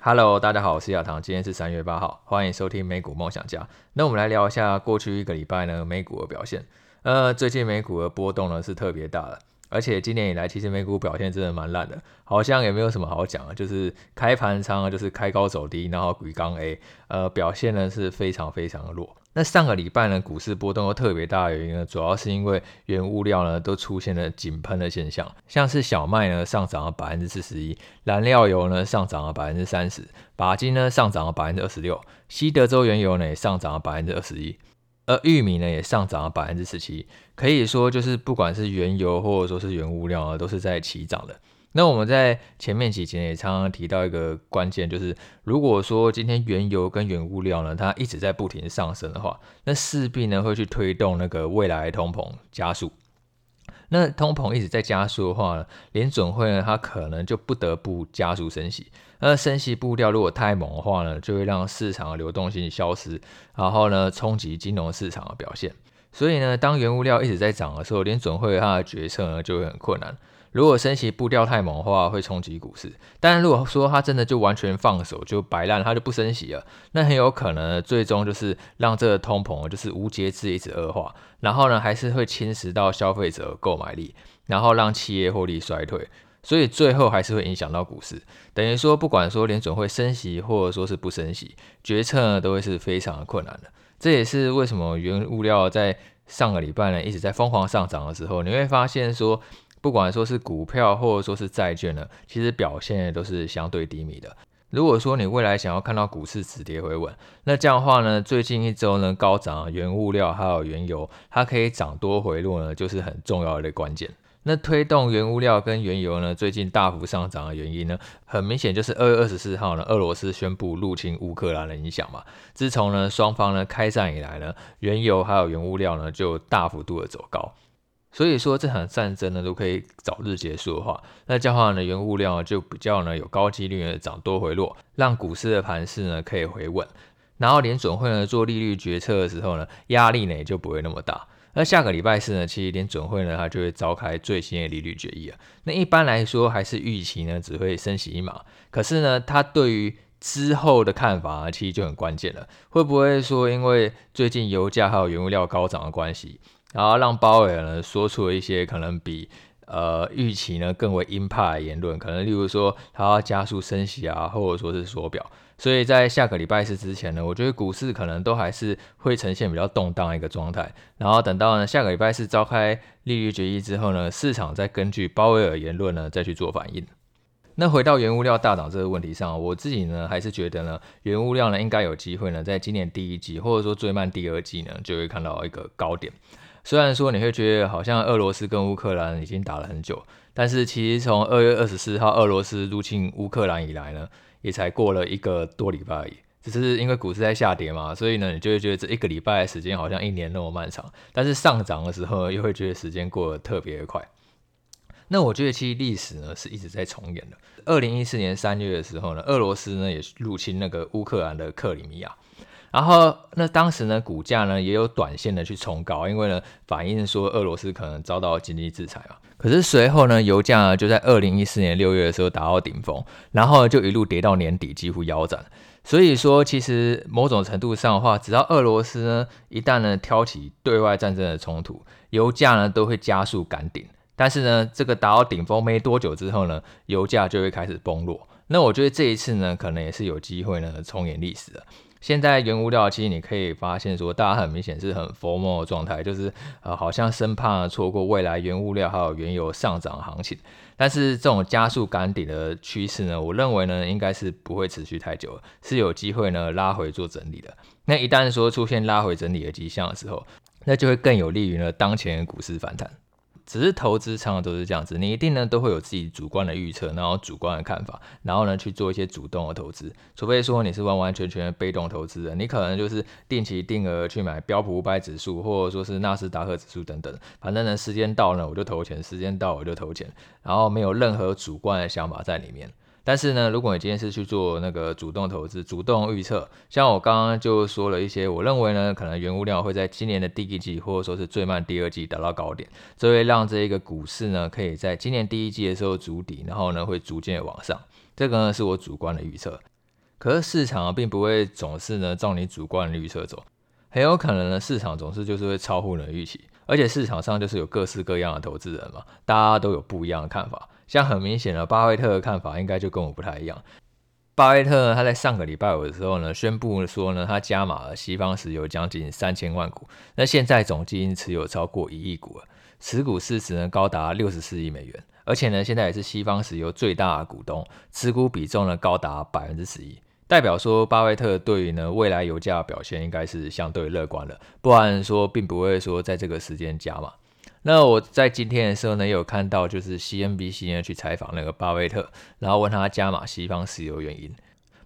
Hello，大家好，我是亚堂，今天是三月八号，欢迎收听美股梦想家。那我们来聊一下过去一个礼拜呢美股的表现。呃，最近美股的波动呢是特别大的，而且今年以来其实美股表现真的蛮烂的，好像也没有什么好讲的，就是开盘仓就是开高走低，然后鬼刚 A，呃，表现呢是非常非常的弱。那上个礼拜呢，股市波动又特别大的原因呢，主要是因为原物料呢都出现了井喷的现象，像是小麦呢上涨了百分之四十一，燃料油呢上涨了百分之三十，鈀金呢上涨了百分之二十六，西德州原油呢也上涨了百分之二十一，而玉米呢也上涨了百分之十七，可以说就是不管是原油或者说是原物料呢，都是在齐涨的。那我们在前面几集也常常提到一个关键，就是如果说今天原油跟原物料呢，它一直在不停上升的话，那势必呢会去推动那个未来通膨加速。那通膨一直在加速的话呢，联准会呢它可能就不得不加速升息。那升息步调如果太猛的话呢，就会让市场的流动性消失，然后呢冲击金融市场的表现。所以呢，当原物料一直在涨的时候，联准会它的决策呢就会很困难。如果升息步调太猛的话，会冲击股市。但是如果说它真的就完全放手，就摆烂，它就不升息了，那很有可能最终就是让这个通膨就是无节制一直恶化，然后呢还是会侵蚀到消费者购买力，然后让企业获利衰退，所以最后还是会影响到股市。等于说，不管说联准会升息或者说是不升息，决策都会是非常困难的。这也是为什么原物料在上个礼拜呢一直在疯狂上涨的时候，你会发现说。不管说是股票或者说是债券呢，其实表现都是相对低迷的。如果说你未来想要看到股市止跌回稳，那这样的话呢，最近一周呢高涨原物料还有原油，它可以涨多回落呢，就是很重要的关键。那推动原物料跟原油呢最近大幅上涨的原因呢，很明显就是二月二十四号呢，俄罗斯宣布入侵乌克兰的影响嘛。自从呢双方呢开战以来呢，原油还有原物料呢就大幅度的走高。所以说这场战争呢都可以早日结束的话，那这样的话呢原物料就比较呢有高几率的涨多回落，让股市的盘势呢可以回稳，然后联准会呢做利率决策的时候呢压力呢也就不会那么大。那下个礼拜四呢，其实联准会呢它就会召开最新的利率决议啊。那一般来说还是预期呢只会升息一码，可是呢它对于之后的看法其实就很关键了，会不会说因为最近油价还有原物料高涨的关系？然后让鲍威尔呢说出了一些可能比呃预期呢更为鹰派的言论，可能例如说他要加速升息啊，或者说是缩表。所以在下个礼拜四之前呢，我觉得股市可能都还是会呈现比较动荡的一个状态。然后等到呢下个礼拜四召开利率决议之后呢，市场再根据鲍威尔言论呢再去做反应。那回到原物料大涨这个问题上，我自己呢还是觉得呢原物料呢应该有机会呢在今年第一季或者说最慢第二季呢就会看到一个高点。虽然说你会觉得好像俄罗斯跟乌克兰已经打了很久，但是其实从二月二十四号俄罗斯入侵乌克兰以来呢，也才过了一个多礼拜而已。只是因为股市在下跌嘛，所以呢，你就会觉得这一个礼拜的时间好像一年那么漫长。但是上涨的时候，又会觉得时间过得特别快。那我觉得其实历史呢是一直在重演的。二零一四年三月的时候呢，俄罗斯呢也入侵那个乌克兰的克里米亚。然后，那当时呢，股价呢也有短线的去冲高，因为呢，反映说俄罗斯可能遭到经济制裁嘛。可是随后呢，油价呢就在二零一四年六月的时候达到顶峰，然后就一路跌到年底，几乎腰斩。所以说，其实某种程度上的话，只要俄罗斯呢一旦呢挑起对外战争的冲突，油价呢都会加速赶顶。但是呢，这个达到顶峰没多久之后呢，油价就会开始崩落。那我觉得这一次呢，可能也是有机会呢重演历史的。现在原物料其实你可以发现说，大家很明显是很 FOMO 的状态，就是呃好像生怕错过未来原物料还有原油上涨行情。但是这种加速赶底的趋势呢，我认为呢应该是不会持续太久，是有机会呢拉回做整理的。那一旦说出现拉回整理的迹象的时候，那就会更有利于呢当前股市反弹。只是投资常常都是这样子，你一定呢都会有自己主观的预测，然后主观的看法，然后呢去做一些主动的投资。除非说你是完完全全的被动投资人，你可能就是定期定额去买标普五百指数，或者说是纳斯达克指数等等。反正呢时间到了我就投钱，时间到我就投钱，然后没有任何主观的想法在里面。但是呢，如果你今天是去做那个主动投资、主动预测，像我刚刚就说了一些，我认为呢，可能原物料会在今年的第一季或者说是最慢第二季达到高点，这会让这一个股市呢，可以在今年第一季的时候筑底，然后呢会逐渐往上。这个呢是我主观的预测。可是市场并不会总是呢照你主观的预测走，很有可能呢市场总是就是会超乎你的预期，而且市场上就是有各式各样的投资人嘛，大家都有不一样的看法。像很明显的巴菲特的看法应该就跟我不太一样。巴菲特呢，他在上个礼拜五的时候呢，宣布说呢，他加码了西方石油将近三千万股，那现在总基金持有超过一亿股了，持股市值呢高达六十四亿美元，而且呢，现在也是西方石油最大的股东，持股比重呢高达百分之十一，代表说巴菲特对于呢未来油价表现应该是相对乐观的，不然说并不会说在这个时间加码。那我在今天的时候呢，也有看到就是 CNBC 呢去采访那个巴菲特，然后问他加码西方石油原因。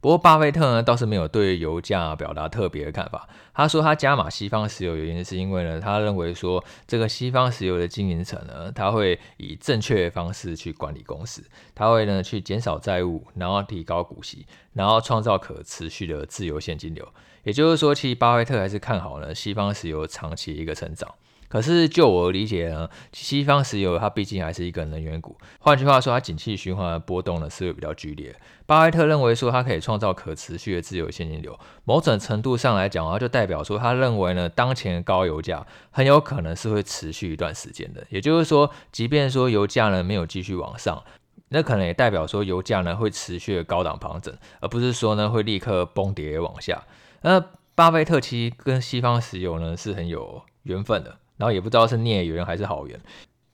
不过巴菲特呢倒是没有对油价表达特别的看法。他说他加码西方石油原因是因为呢，他认为说这个西方石油的经营层呢，他会以正确的方式去管理公司，他会呢去减少债务，然后提高股息，然后创造可持续的自由现金流。也就是说，其实巴菲特还是看好呢西方石油长期一个成长。可是，就我理解呢，西方石油它毕竟还是一个能源股。换句话说，它景气循环的波动呢是会比较剧烈。巴菲特认为说，它可以创造可持续的自由现金流。某种程度上来讲啊，就代表说，他认为呢，当前的高油价很有可能是会持续一段时间的。也就是说，即便说油价呢没有继续往上，那可能也代表说油价呢会持续的高档盘整，而不是说呢会立刻崩跌往下。那巴菲特其实跟西方石油呢是很有缘分的。然后也不知道是孽缘还是好缘。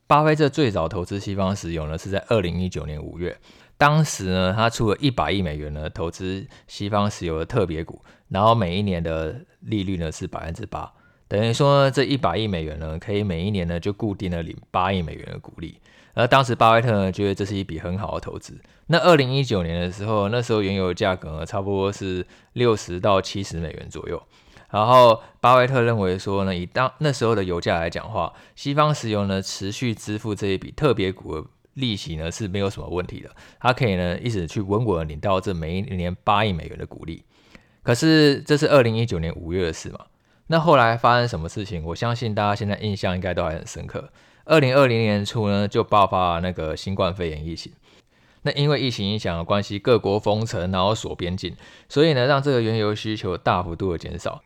巴菲特最早投资西方石油呢，是在二零一九年五月，当时呢，他出了一百亿美元呢投资西方石油的特别股，然后每一年的利率呢是百分之八，等于说呢，这一百亿美元呢，可以每一年呢就固定的领八亿美元的股利。而当时巴菲特呢觉得这是一笔很好的投资。那二零一九年的时候，那时候原油的价格呢差不多是六十到七十美元左右。然后，巴菲特认为说呢，以当那时候的油价来讲话，西方石油呢持续支付这一笔特别股的利息呢是没有什么问题的，它可以呢一直去稳稳的领到这每一年八亿美元的股利。可是这是二零一九年五月的事嘛？那后来发生什么事情？我相信大家现在印象应该都还很深刻。二零二零年初呢就爆发了那个新冠肺炎疫情，那因为疫情影响的关系，各国封城，然后锁边境，所以呢让这个原油需求大幅度的减少。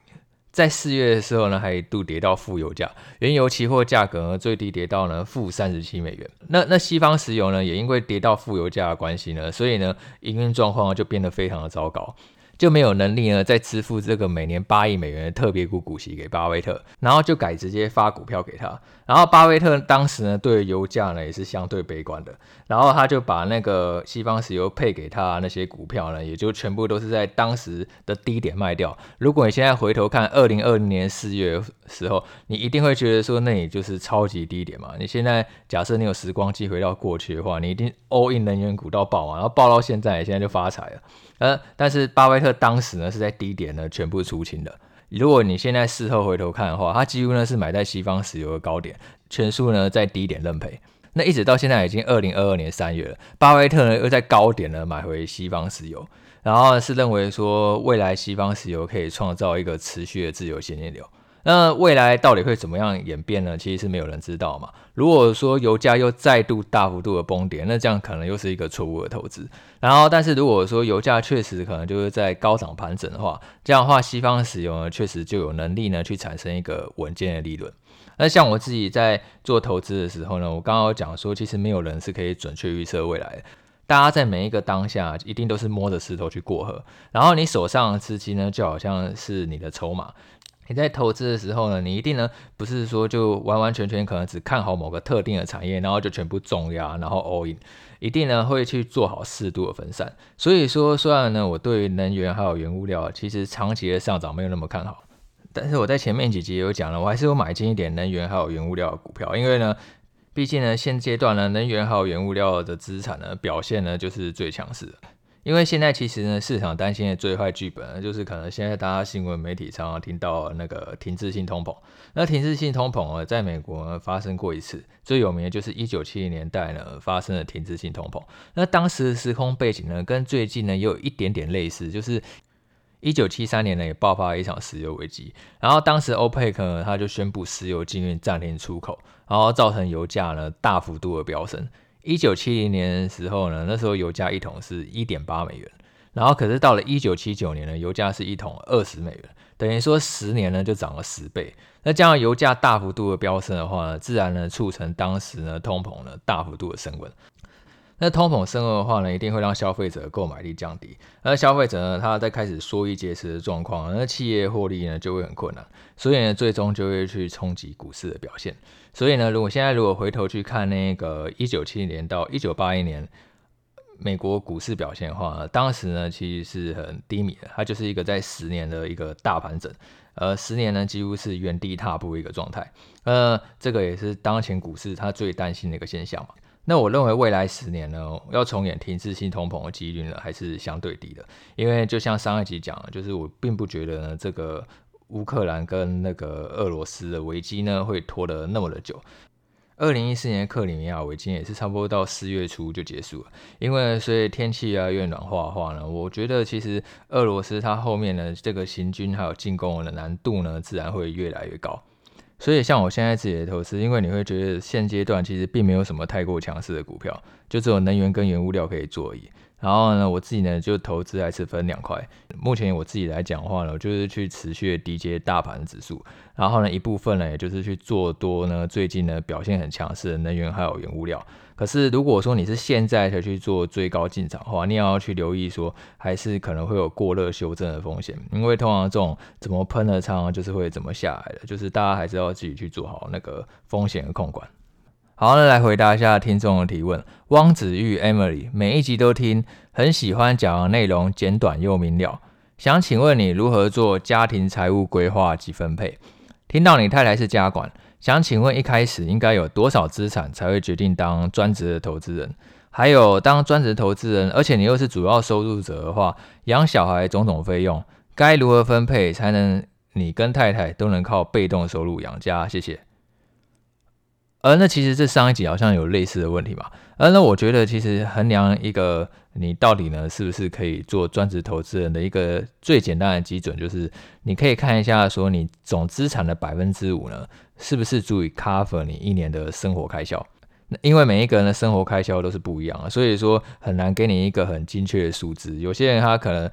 在四月的时候呢，还一度跌到负油价，原油期货价格呢最低跌到呢负三十七美元。那那西方石油呢，也因为跌到负油价的关系呢，所以呢营运状况就变得非常的糟糕。就没有能力呢，再支付这个每年八亿美元的特别股股息给巴菲特，然后就改直接发股票给他。然后巴菲特当时呢，对油价呢也是相对悲观的，然后他就把那个西方石油配给他那些股票呢，也就全部都是在当时的低点卖掉。如果你现在回头看二零二零年四月的时候，你一定会觉得说，那也就是超级低点嘛。你现在假设你有时光机回到过去的话，你一定 all in 能源股到爆嘛，然后爆到现在，现在就发财了。呃，但是巴菲特当时呢是在低点呢全部出清的。如果你现在事后回头看的话，他几乎呢是买在西方石油的高点，全数呢在低点认赔。那一直到现在已经二零二二年三月了，巴菲特呢又在高点呢买回西方石油，然后是认为说未来西方石油可以创造一个持续的自由现金流。那未来到底会怎么样演变呢？其实是没有人知道嘛。如果说油价又再度大幅度的崩跌，那这样可能又是一个错误的投资。然后，但是如果说油价确实可能就是在高涨盘整的话，这样的话，西方石油呢确实就有能力呢去产生一个稳健的利润。那像我自己在做投资的时候呢，我刚刚有讲说，其实没有人是可以准确预测未来的。大家在每一个当下一定都是摸着石头去过河，然后你手上的资金呢就好像是你的筹码。你在投资的时候呢，你一定呢不是说就完完全全可能只看好某个特定的产业，然后就全部重压，然后 all in，一定呢会去做好适度的分散。所以说，虽然呢我对能源还有原物料其实长期的上涨没有那么看好，但是我在前面几集也有讲了，我还是有买进一点能源还有原物料的股票，因为呢，毕竟呢现阶段呢能源还有原物料的资产呢表现呢就是最强势的。因为现在其实呢，市场担心的最坏剧本呢，就是可能现在大家新闻媒体常常听到那个停滞性通膨。那停滞性通膨呢，在美国呢发生过一次，最有名的就是一九七零年代呢发生的停滞性通膨。那当时的时空背景呢，跟最近呢也有一点点类似，就是一九七三年呢也爆发了一场石油危机，然后当时欧佩克呢他就宣布石油禁运、暂停出口，然后造成油价呢大幅度的飙升。一九七零年时候呢，那时候油价一桶是一点八美元，然后可是到了一九七九年呢，油价是一桶二十美元，等于说十年呢就涨了十倍。那这样油价大幅度的飙升的话呢，自然呢促成当时呢通膨呢大幅度的升温。那通膨升温的话呢，一定会让消费者购买力降低。而消费者呢，他在开始缩衣节食的状况，那企业获利呢就会很困难，所以呢，最终就会去冲击股市的表现。所以呢，如果现在如果回头去看那个一九七零年到一九八一年美国股市表现的话呢，当时呢其实是很低迷的，它就是一个在十年的一个大盘整，呃，十年呢几乎是原地踏步一个状态。呃，这个也是当前股市它最担心的一个现象嘛。那我认为未来十年呢，要重演停滞性通膨的几率呢，还是相对低的。因为就像上一集讲的，就是我并不觉得呢，这个乌克兰跟那个俄罗斯的危机呢，会拖得那么的久。二零一四年克里米亚危机也是差不多到四月初就结束了。因为随着天气啊越暖化的话呢，我觉得其实俄罗斯它后面呢，这个行军还有进攻的难度呢，自然会越来越高。所以，像我现在自己的投资，因为你会觉得现阶段其实并没有什么太过强势的股票，就只有能源跟原物料可以做而已。然后呢，我自己呢就投资还是分两块。目前我自己来讲的话呢，我就是去持续的低接大盘指数，然后呢一部分呢，也就是去做多呢最近呢表现很强势的能源还有原物料。可是如果说你是现在才去做最高进场的话，你也要去留意说，还是可能会有过热修正的风险。因为通常这种怎么喷的仓就是会怎么下来的，就是大家还是要自己去做好那个风险的控管。好，那来回答一下听众的提问。汪子玉 Emily 每一集都听，很喜欢讲的内容简短又明了。想请问你如何做家庭财务规划及分配？听到你太太是家管，想请问一开始应该有多少资产才会决定当专职的投资人？还有当专职投资人，而且你又是主要收入者的话，养小孩种种费用该如何分配才能你跟太太都能靠被动收入养家？谢谢。而那其实这上一集好像有类似的问题嘛，呃那我觉得其实衡量一个你到底呢是不是可以做专职投资人的一个最简单的基准，就是你可以看一下说你总资产的百分之五呢是不是足以 cover 你一年的生活开销。因为每一个人的生活开销都是不一样的，所以说很难给你一个很精确的数字。有些人他可能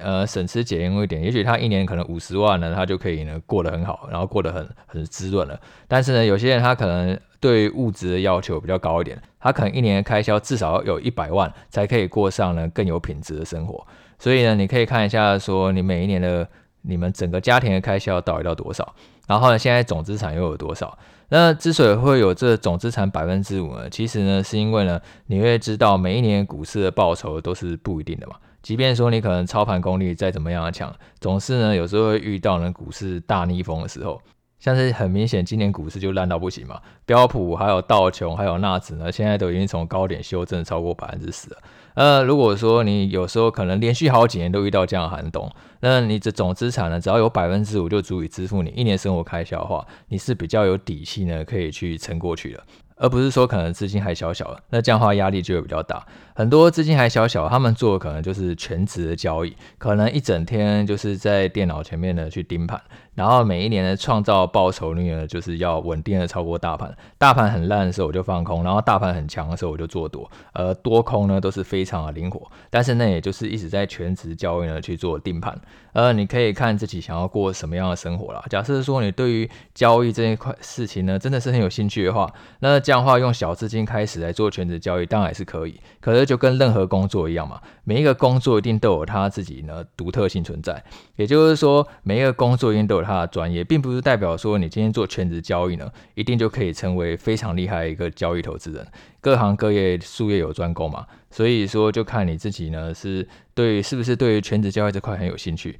呃省吃俭用一点，也许他一年可能五十万呢，他就可以呢过得很好，然后过得很很滋润了。但是呢，有些人他可能对物质的要求比较高一点，他可能一年的开销至少要有一百万才可以过上呢更有品质的生活。所以呢，你可以看一下说你每一年的你们整个家庭的开销到底到多少，然后呢现在总资产又有多少？那之所以会有这总资产百分之五呢，其实呢，是因为呢，你会知道每一年股市的报酬都是不一定的嘛。即便说你可能操盘功力再怎么样的强，总是呢，有时候会遇到呢股市大逆风的时候。像是很明显，今年股市就烂到不行嘛。标普还有道琼还有纳指呢，现在都已经从高点修正超过百分之十了。呃，如果说你有时候可能连续好几年都遇到这样寒冬，那你这总资产呢，只要有百分之五就足以支付你一年生活开销的话，你是比较有底气呢，可以去撑过去的，而不是说可能资金还小小的，那这样的话压力就会比较大。很多资金还小小，他们做的可能就是全职的交易，可能一整天就是在电脑前面呢去盯盘。然后每一年的创造报酬率呢，就是要稳定的超过大盘。大盘很烂的时候我就放空，然后大盘很强的时候我就做多。而多空呢都是非常的灵活，但是呢也就是一直在全职交易呢去做定盘。呃，你可以看自己想要过什么样的生活啦。假设说你对于交易这一块事情呢真的是很有兴趣的话，那这样的话用小资金开始来做全职交易当然也是可以。可是就跟任何工作一样嘛，每一个工作一定都有它自己呢独特性存在。也就是说，每一个工作一定都有它的专业，并不是代表说你今天做全职交易呢，一定就可以成为非常厉害的一个交易投资人。各行各业术业有专攻嘛，所以说就看你自己呢，是对是不是对于全职交易这块很有兴趣，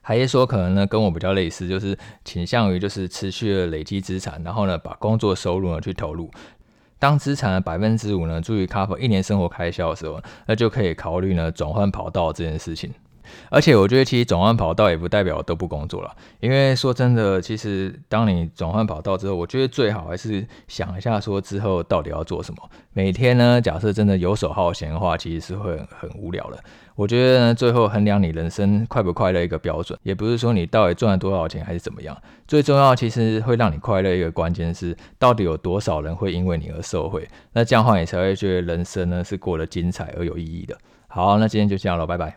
还是说可能呢跟我比较类似，就是倾向于就是持续的累积资产，然后呢把工作收入呢去投入。当资产的百分之五呢足以 cover 一年生活开销的时候，那就可以考虑呢转换跑道这件事情。而且我觉得，其实转换跑道也不代表都不工作了。因为说真的，其实当你转换跑道之后，我觉得最好还是想一下，说之后到底要做什么。每天呢，假设真的游手好闲的话，其实是会很，无聊的。我觉得呢，最后衡量你人生快不快乐一个标准，也不是说你到底赚了多少钱还是怎么样。最重要，其实会让你快乐一个关键是，到底有多少人会因为你而受惠。那这样的话，你才会觉得人生呢是过得精彩而有意义的。好，那今天就这样了，拜拜。